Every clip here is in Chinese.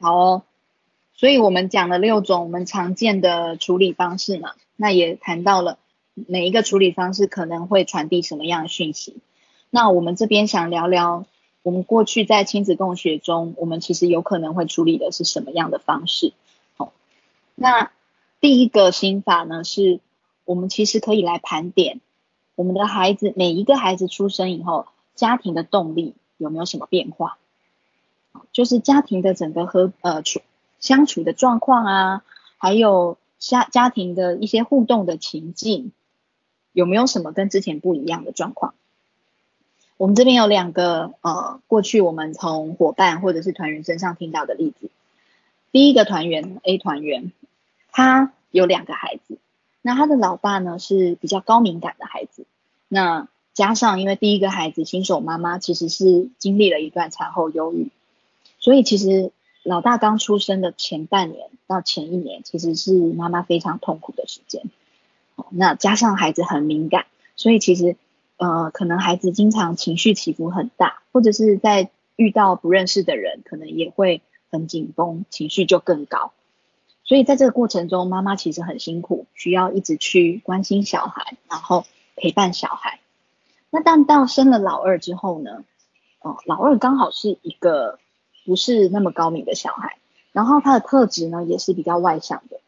好哦，所以我们讲了六种我们常见的处理方式嘛，那也谈到了每一个处理方式可能会传递什么样的讯息。那我们这边想聊聊，我们过去在亲子共学中，我们其实有可能会处理的是什么样的方式？好，那第一个心法呢，是我们其实可以来盘点我们的孩子，每一个孩子出生以后，家庭的动力有没有什么变化？就是家庭的整个和呃处相处的状况啊，还有家家庭的一些互动的情境，有没有什么跟之前不一样的状况？我们这边有两个呃，过去我们从伙伴或者是团员身上听到的例子。第一个团员 A 团员，他有两个孩子，那他的老爸呢是比较高敏感的孩子，那加上因为第一个孩子新手妈妈其实是经历了一段产后忧郁。所以其实老大刚出生的前半年到前一年，其实是妈妈非常痛苦的时间。那加上孩子很敏感，所以其实呃，可能孩子经常情绪起伏很大，或者是在遇到不认识的人，可能也会很紧绷，情绪就更高。所以在这个过程中，妈妈其实很辛苦，需要一直去关心小孩，然后陪伴小孩。那但到生了老二之后呢？哦，老二刚好是一个。不是那么高明的小孩，然后他的特质呢也是比较外向的，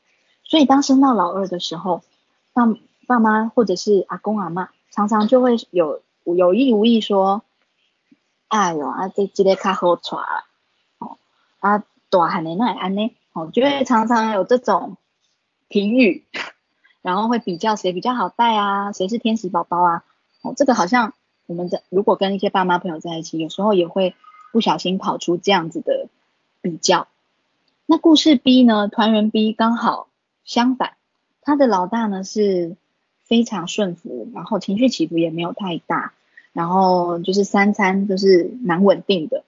所以当生到老二的时候，爸爸妈或者是阿公阿妈常常就会有有意无意说，哎呦啊这这个卡好喘啊，哦啊大汉的那安呢，哦就会常常有这种评语，然后会比较谁比较好带啊，谁是天使宝宝啊，哦这个好像我们在如果跟一些爸妈朋友在一起，有时候也会。不小心跑出这样子的比较，那故事 B 呢？团员 B 刚好相反，他的老大呢是非常顺服，然后情绪起伏也没有太大，然后就是三餐都是蛮稳定的。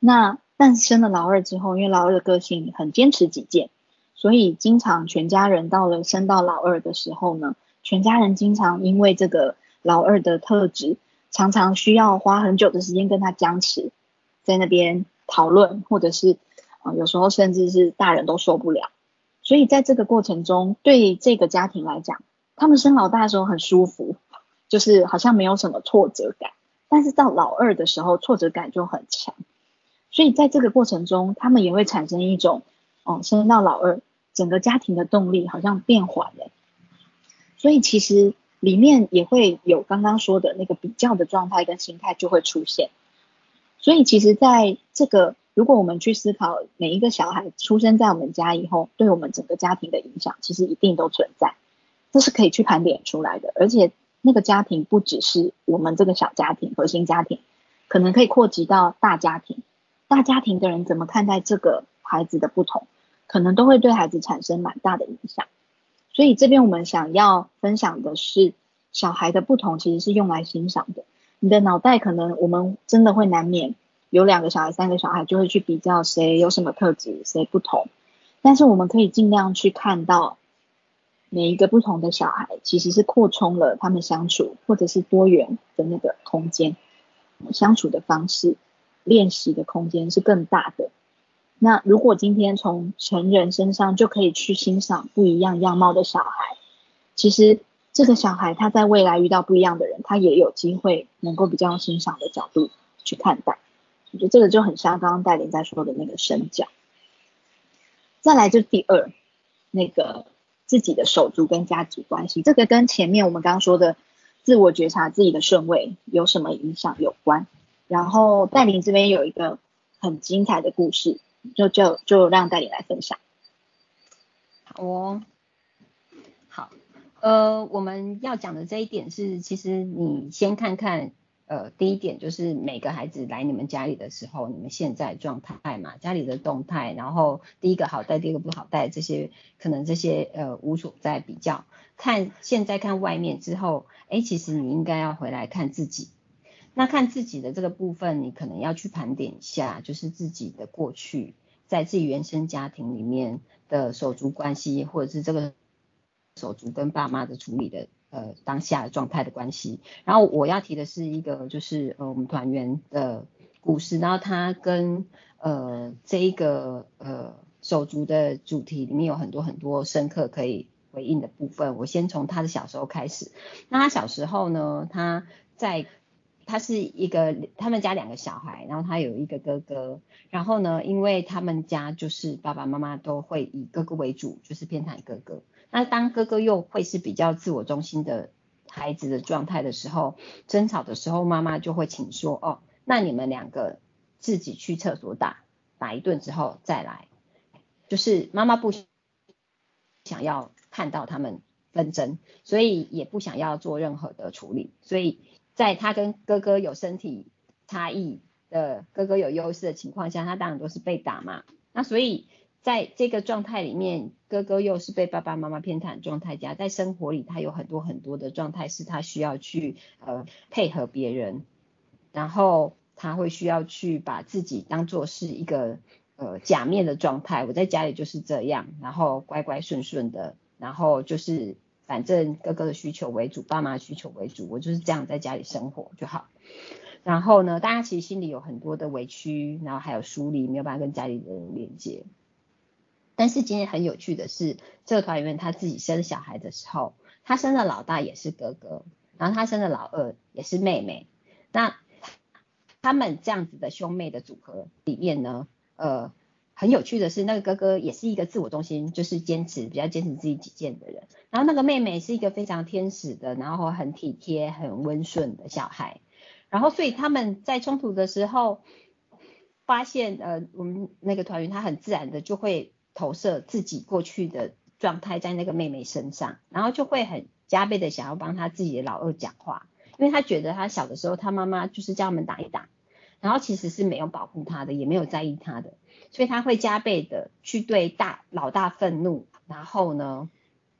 那但生了老二之后，因为老二的个性很坚持己见，所以经常全家人到了生到老二的时候呢，全家人经常因为这个老二的特质，常常需要花很久的时间跟他僵持。在那边讨论，或者是啊，有时候甚至是大人都受不了。所以在这个过程中，对这个家庭来讲，他们生老大的时候很舒服，就是好像没有什么挫折感。但是到老二的时候，挫折感就很强。所以在这个过程中，他们也会产生一种，哦，生到老二，整个家庭的动力好像变缓了。所以其实里面也会有刚刚说的那个比较的状态跟心态就会出现。所以其实，在这个如果我们去思考每一个小孩出生在我们家以后，对我们整个家庭的影响，其实一定都存在，这是可以去盘点出来的。而且那个家庭不只是我们这个小家庭、核心家庭，可能可以扩及到大家庭。大家庭的人怎么看待这个孩子的不同，可能都会对孩子产生蛮大的影响。所以这边我们想要分享的是，小孩的不同其实是用来欣赏的。你的脑袋可能，我们真的会难免有两个小孩、三个小孩，就会去比较谁有什么特质，谁不同。但是我们可以尽量去看到每一个不同的小孩，其实是扩充了他们相处或者是多元的那个空间，相处的方式、练习的空间是更大的。那如果今天从成人身上就可以去欣赏不一样样貌的小孩，其实。这个小孩他在未来遇到不一样的人，他也有机会能够比较欣赏的角度去看待。我觉得这个就很像刚刚戴琳在说的那个身教。再来就第二，那个自己的手足跟家族关系，这个跟前面我们刚刚说的自我觉察自己的顺位有什么影响有关。然后戴琳这边有一个很精彩的故事，就就就让戴琳来分享。哦。呃，我们要讲的这一点是，其实你先看看，呃，第一点就是每个孩子来你们家里的时候，你们现在状态嘛，家里的动态，然后第一个好带，第二个不好带，这些可能这些呃无所在比较，看现在看外面之后，哎，其实你应该要回来看自己，那看自己的这个部分，你可能要去盘点一下，就是自己的过去，在自己原生家庭里面的手足关系，或者是这个。手足跟爸妈的处理的呃当下的状态的关系，然后我要提的是一个就是呃我们团员的故事，然后他跟呃这一个呃手足的主题里面有很多很多深刻可以回应的部分。我先从他的小时候开始。那他小时候呢，他在他是一个他们家两个小孩，然后他有一个哥哥。然后呢，因为他们家就是爸爸妈妈都会以哥哥为主，就是偏袒哥哥。那当哥哥又会是比较自我中心的孩子的状态的时候，争吵的时候，妈妈就会请说：“哦，那你们两个自己去厕所打打一顿之后再来。”就是妈妈不想要看到他们纷争，所以也不想要做任何的处理。所以在他跟哥哥有身体差异的哥哥有优势的情况下，他当然都是被打嘛。那所以。在这个状态里面，哥哥又是被爸爸妈妈偏袒状态下，在生活里他有很多很多的状态是他需要去呃配合别人，然后他会需要去把自己当做是一个呃假面的状态。我在家里就是这样，然后乖乖顺顺的，然后就是反正哥哥的需求为主，爸妈需求为主，我就是这样在家里生活就好。然后呢，大家其实心里有很多的委屈，然后还有疏离，没有办法跟家里的人连接。但是今天很有趣的是，这个团员他自己生小孩的时候，他生的老大也是哥哥，然后他生的老二也是妹妹。那他们这样子的兄妹的组合里面呢，呃，很有趣的是，那个哥哥也是一个自我中心，就是坚持比较坚持自己己见的人。然后那个妹妹是一个非常天使的，然后很体贴、很温顺的小孩。然后所以他们在冲突的时候，发现呃，我们那个团员他很自然的就会。投射自己过去的状态在那个妹妹身上，然后就会很加倍的想要帮他自己的老二讲话，因为他觉得他小的时候他妈妈就是叫他们打一打，然后其实是没有保护他的，也没有在意他的，所以他会加倍的去对大老大愤怒，然后呢，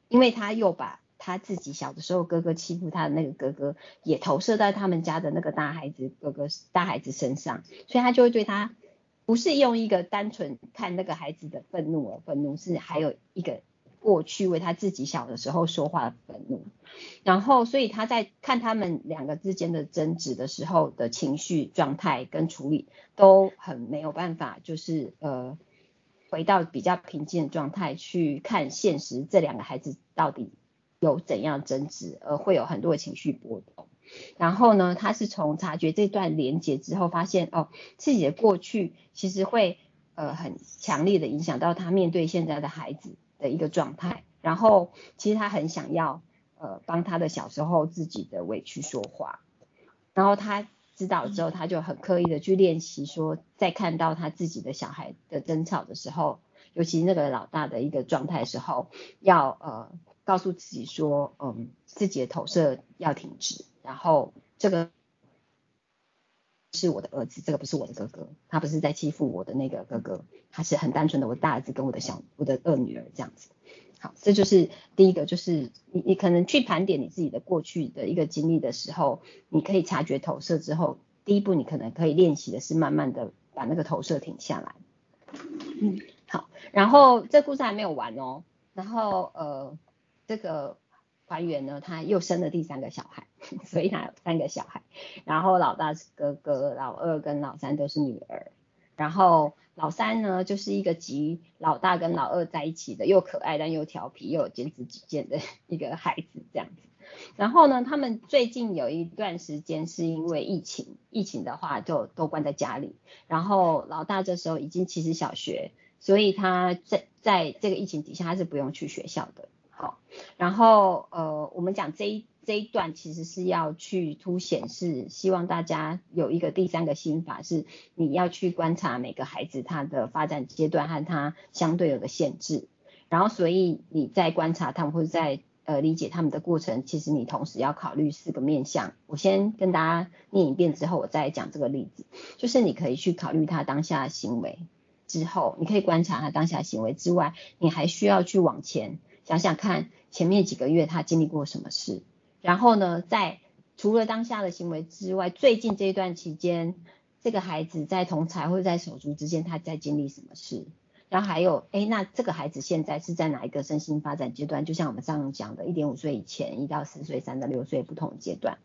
因为他又把他自己小的时候哥哥欺负他的那个哥哥也投射在他们家的那个大孩子哥哥大孩子身上，所以他就会对他。不是用一个单纯看那个孩子的愤怒而愤怒，是还有一个过去为他自己小的时候说话的愤怒，然后所以他在看他们两个之间的争执的时候的情绪状态跟处理都很没有办法，就是呃回到比较平静的状态去看现实，这两个孩子到底有怎样争执，而会有很多的情绪波动。然后呢，他是从察觉这段连接之后，发现哦，自己的过去其实会呃很强烈的影响到他面对现在的孩子的一个状态。然后其实他很想要呃帮他的小时候自己的委屈说话。然后他知道之后，他就很刻意的去练习说，在看到他自己的小孩的争吵的时候，尤其那个老大的一个状态时候，要呃告诉自己说，嗯，自己的投射要停止。然后这个是我的儿子，这个不是我的哥哥，他不是在欺负我的那个哥哥，他是很单纯的我大儿子跟我的小我的二女儿这样子。好，这就是第一个，就是你你可能去盘点你自己的过去的一个经历的时候，你可以察觉投射之后，第一步你可能可以练习的是慢慢的把那个投射停下来。嗯，好，然后这故事还没有完哦，然后呃这个。团员呢，他又生了第三个小孩，所以他有三个小孩。然后老大是哥哥，老二跟老三都是女儿。然后老三呢，就是一个集老大跟老二在一起的，又可爱但又调皮又有坚持己见的 一个孩子这样子。然后呢，他们最近有一段时间是因为疫情，疫情的话就都关在家里。然后老大这时候已经其实小学，所以他在在这个疫情底下他是不用去学校的。好，然后呃，我们讲这一这一段其实是要去凸显，是希望大家有一个第三个心法，是你要去观察每个孩子他的发展阶段和他相对有的限制，然后所以你在观察他们或者在呃理解他们的过程，其实你同时要考虑四个面向。我先跟大家念一遍之后，我再讲这个例子，就是你可以去考虑他当下的行为之后，你可以观察他当下行为之外，你还需要去往前。想想看，前面几个月他经历过什么事，然后呢，在除了当下的行为之外，最近这一段期间，这个孩子在同才或者在手足之间，他在经历什么事？然后还有，哎，那这个孩子现在是在哪一个身心发展阶段？就像我们上次讲的，一点五岁以前，一到四岁，三到六岁不同阶段。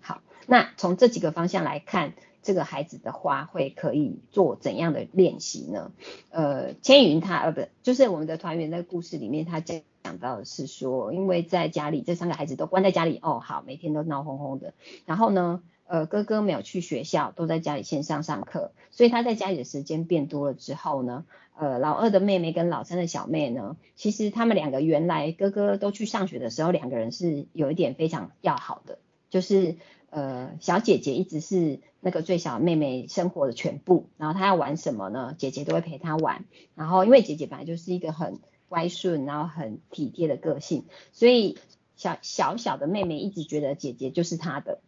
好，那从这几个方向来看，这个孩子的话会可以做怎样的练习呢？呃，千云他呃不就是我们的团员在故事里面他讲讲到的是说，因为在家里这三个孩子都关在家里哦，好每天都闹哄哄的，然后呢，呃哥哥没有去学校，都在家里线上上课，所以他在家里的时间变多了之后呢，呃老二的妹妹跟老三的小妹呢，其实他们两个原来哥哥都去上学的时候，两个人是有一点非常要好的，就是呃小姐姐一直是。那个最小妹妹生活的全部，然后她要玩什么呢？姐姐都会陪她玩。然后因为姐姐本来就是一个很乖顺，然后很体贴的个性，所以小小小的妹妹一直觉得姐姐就是她的。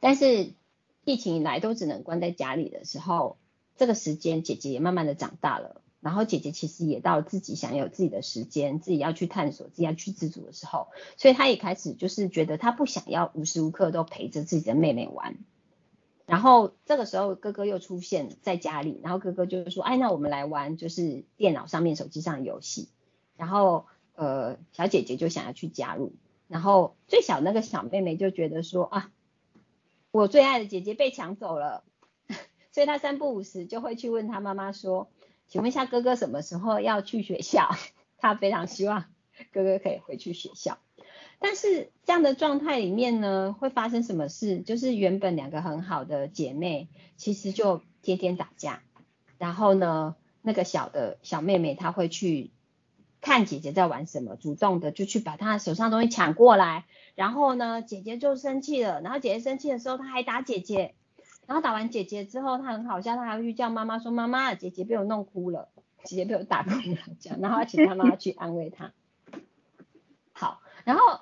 但是疫情以来都只能关在家里的时候，这个时间姐姐也慢慢的长大了。然后姐姐其实也到自己想有自己的时间，自己要去探索，自己要去自主的时候，所以她也开始就是觉得她不想要无时无刻都陪着自己的妹妹玩。然后这个时候哥哥又出现在家里，然后哥哥就说：“哎，那我们来玩就是电脑上面、手机上的游戏。”然后呃小姐姐就想要去加入，然后最小那个小妹妹就觉得说：“啊，我最爱的姐姐被抢走了。”所以她三不五时就会去问她妈妈说：“请问一下哥哥什么时候要去学校？” 她非常希望哥哥可以回去学校。但是这样的状态里面呢，会发生什么事？就是原本两个很好的姐妹，其实就天天打架。然后呢，那个小的小妹妹她会去看姐姐在玩什么，主动的就去把她手上东西抢过来。然后呢，姐姐就生气了。然后姐姐生气的时候，她还打姐姐。然后打完姐姐之后，她很好笑，她还会去叫妈妈说：“妈妈，姐姐被我弄哭了，姐姐被我打哭了。”这样，然后请她妈妈去安慰她。好，然后。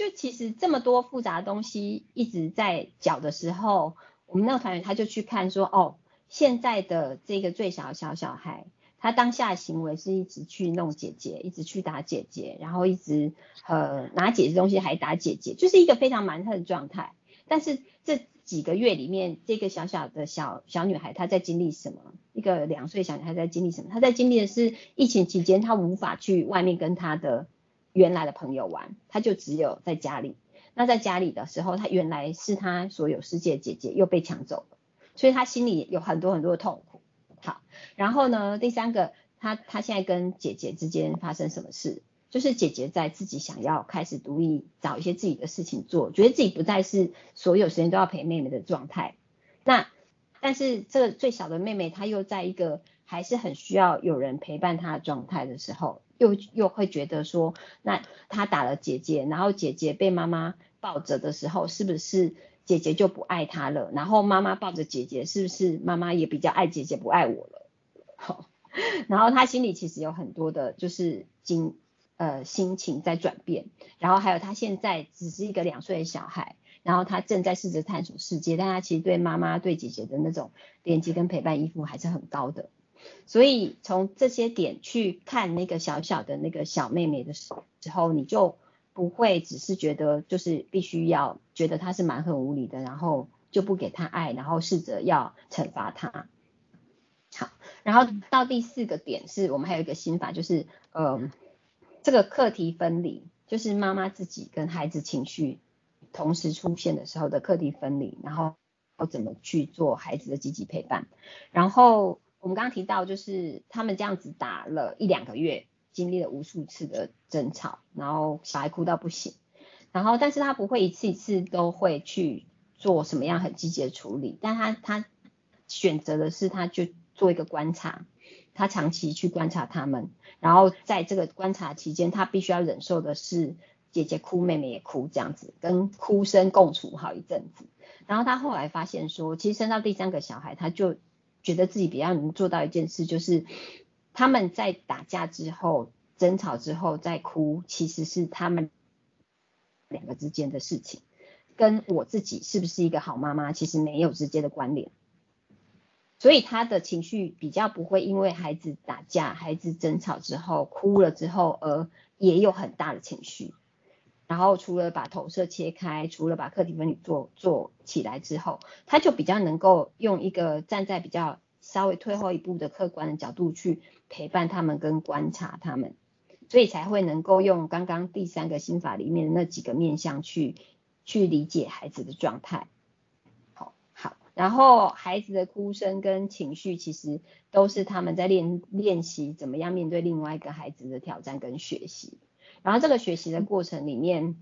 就其实这么多复杂的东西一直在搅的时候，我们那个团员他就去看说，哦，现在的这个最小小小孩，他当下的行为是一直去弄姐姐，一直去打姐姐，然后一直呃拿姐姐东西还打姐姐，就是一个非常蛮横的状态。但是这几个月里面，这个小小的小小女孩她在经历什么？一个两岁小女孩在经历什么？她在经历的是疫情期间，她无法去外面跟她的。原来的朋友玩，他就只有在家里。那在家里的时候，他原来是他所有世界的姐姐又被抢走了，所以他心里有很多很多的痛苦。好，然后呢，第三个，他他现在跟姐姐之间发生什么事？就是姐姐在自己想要开始独立找一些自己的事情做，觉得自己不再是所有时间都要陪妹妹的状态。那但是这个最小的妹妹，她又在一个还是很需要有人陪伴他的状态的时候。又又会觉得说，那他打了姐姐，然后姐姐被妈妈抱着的时候，是不是姐姐就不爱他了？然后妈妈抱着姐姐，是不是妈妈也比较爱姐姐，不爱我了？好，然后他心里其实有很多的，就是心呃心情在转变。然后还有他现在只是一个两岁的小孩，然后他正在试着探索世界，但他其实对妈妈对姐姐的那种连接跟陪伴依附还是很高的。所以从这些点去看那个小小的那个小妹妹的时候，你就不会只是觉得就是必须要觉得她是蛮横无理的，然后就不给她爱，然后试着要惩罚她。好，然后到第四个点是我们还有一个心法，就是呃这个课题分离，就是妈妈自己跟孩子情绪同时出现的时候的课题分离，然后要怎么去做孩子的积极陪伴，然后。我们刚刚提到，就是他们这样子打了一两个月，经历了无数次的争吵，然后小孩哭到不行，然后但是他不会一次一次都会去做什么样很积极的处理，但他他选择的是他就做一个观察，他长期去观察他们，然后在这个观察期间，他必须要忍受的是姐姐哭，妹妹也哭这样子，跟哭声共处好一阵子，然后他后来发现说，其实生到第三个小孩，他就。觉得自己比较能做到一件事，就是他们在打架之后、争吵之后再哭，其实是他们两个之间的事情，跟我自己是不是一个好妈妈，其实没有直接的关联。所以他的情绪比较不会因为孩子打架、孩子争吵之后哭了之后，而也有很大的情绪。然后除了把投射切开，除了把课题分离做做起来之后，他就比较能够用一个站在比较稍微退后一步的客观的角度去陪伴他们跟观察他们，所以才会能够用刚刚第三个心法里面的那几个面向去去理解孩子的状态。好，然后孩子的哭声跟情绪，其实都是他们在练练习怎么样面对另外一个孩子的挑战跟学习。然后这个学习的过程里面，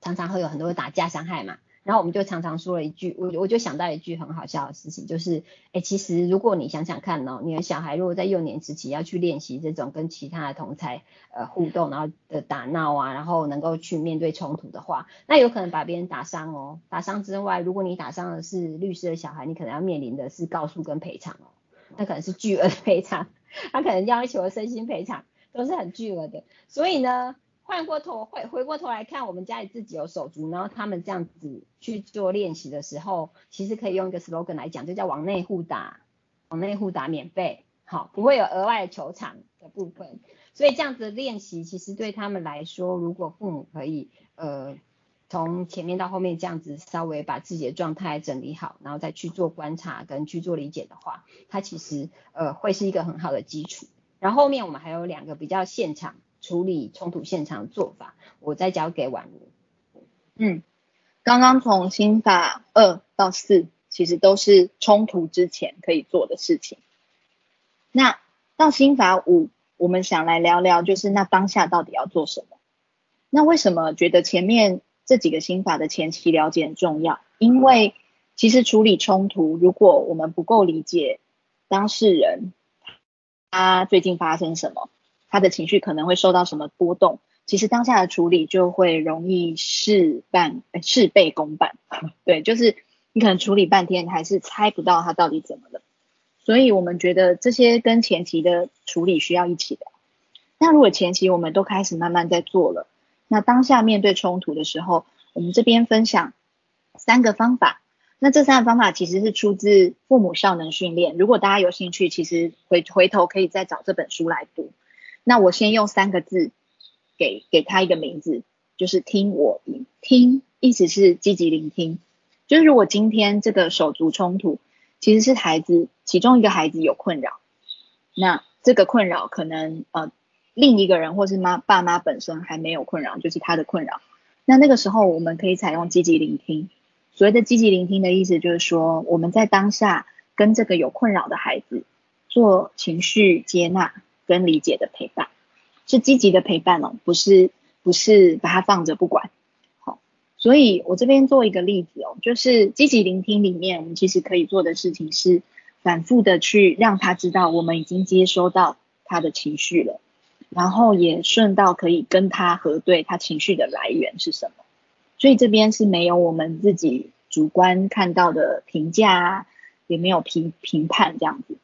常常会有很多打架伤害嘛。然后我们就常常说了一句，我我就想到一句很好笑的事情，就是，哎，其实如果你想想看哦，你的小孩如果在幼年时期要去练习这种跟其他的同才呃互动，然后的打闹啊，然后能够去面对冲突的话，那有可能把别人打伤哦。打伤之外，如果你打伤的是律师的小孩，你可能要面临的是告诉跟赔偿哦，那可能是巨额的赔偿，他可能要求身心赔偿都是很巨额的，所以呢。换过头，回回过头来看，我们家里自己有手足，然后他们这样子去做练习的时候，其实可以用一个 slogan 来讲，就叫往内互打，往内互打免费，好，不会有额外的球场的部分。所以这样子练习，其实对他们来说，如果父母可以，呃，从前面到后面这样子稍微把自己的状态整理好，然后再去做观察跟去做理解的话，它其实呃会是一个很好的基础。然后后面我们还有两个比较现场。处理冲突现场做法，我再交给婉如。嗯，刚刚从心法二到四，其实都是冲突之前可以做的事情。那到心法五，我们想来聊聊，就是那当下到底要做什么？那为什么觉得前面这几个心法的前期了解很重要？因为其实处理冲突，如果我们不够理解当事人，他最近发生什么？他的情绪可能会受到什么波动？其实当下的处理就会容易事半事倍功半，对，就是你可能处理半天还是猜不到他到底怎么了。所以我们觉得这些跟前期的处理需要一起的。那如果前期我们都开始慢慢在做了，那当下面对冲突的时候，我们这边分享三个方法。那这三个方法其实是出自父母效能训练。如果大家有兴趣，其实回回头可以再找这本书来读。那我先用三个字给给他一个名字，就是听我听，听意思是积极聆听。就是如果今天这个手足冲突，其实是孩子其中一个孩子有困扰，那这个困扰可能呃另一个人或是妈爸妈本身还没有困扰，就是他的困扰。那那个时候我们可以采用积极聆听。所谓的积极聆听的意思就是说，我们在当下跟这个有困扰的孩子做情绪接纳。跟理解的陪伴是积极的陪伴哦，不是不是把它放着不管。好，所以我这边做一个例子哦，就是积极聆听里面，我们其实可以做的事情是反复的去让他知道我们已经接收到他的情绪了，然后也顺道可以跟他核对他情绪的来源是什么。所以这边是没有我们自己主观看到的评价，也没有评评判这样子。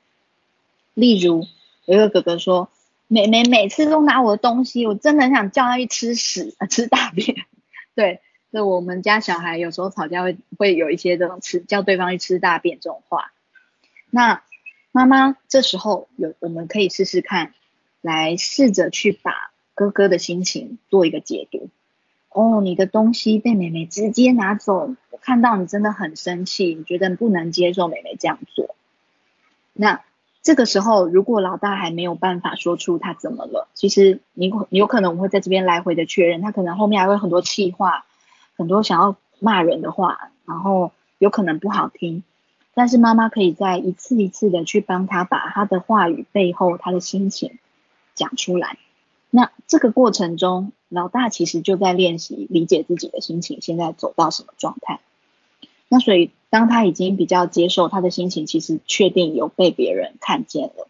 例如。有一个哥哥说：“每每每次都拿我的东西，我真的很想叫他去吃屎啊，吃大便。”对，就我们家小孩有时候吵架会会有一些这种吃叫对方去吃大便这种话。那妈妈这时候有我们可以试试看，来试着去把哥哥的心情做一个解读。哦，你的东西被妹妹直接拿走，我看到你真的很生气，你觉得你不能接受妹妹这样做。那。这个时候，如果老大还没有办法说出他怎么了，其实你你有可能我会在这边来回的确认，他可能后面还会很多气话，很多想要骂人的话，然后有可能不好听，但是妈妈可以在一次一次的去帮他把他的话语背后他的心情讲出来。那这个过程中，老大其实就在练习理解自己的心情，现在走到什么状态。那所以，当他已经比较接受他的心情，其实确定有被别人看见了，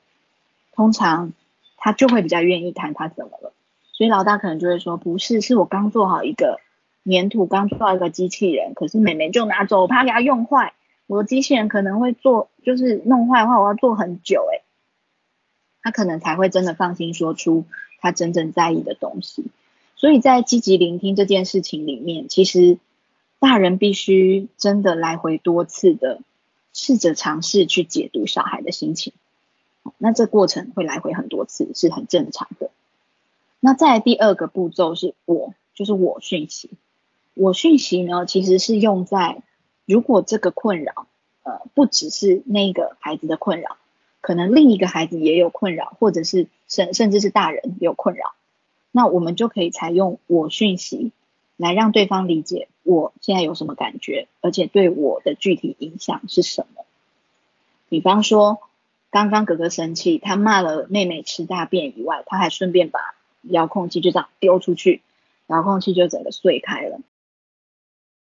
通常他就会比较愿意谈他怎么了。所以老大可能就会说：“不是，是我刚做好一个粘土，刚做好一个机器人，可是妹妹就拿走，我怕给他用坏。我的机器人可能会做，就是弄坏的话，我要做很久。”诶，他可能才会真的放心说出他真正在意的东西。所以在积极聆听这件事情里面，其实。大人必须真的来回多次的试着尝试去解读小孩的心情，那这过程会来回很多次是很正常的。那在第二个步骤是我，就是我讯息。我讯息呢，其实是用在如果这个困扰，呃，不只是那个孩子的困扰，可能另一个孩子也有困扰，或者是甚甚至是大人有困扰，那我们就可以采用我讯息。来让对方理解我现在有什么感觉，而且对我的具体影响是什么。比方说，刚刚哥哥生气，他骂了妹妹吃大便以外，他还顺便把遥控器就这样丢出去，遥控器就整个碎开了。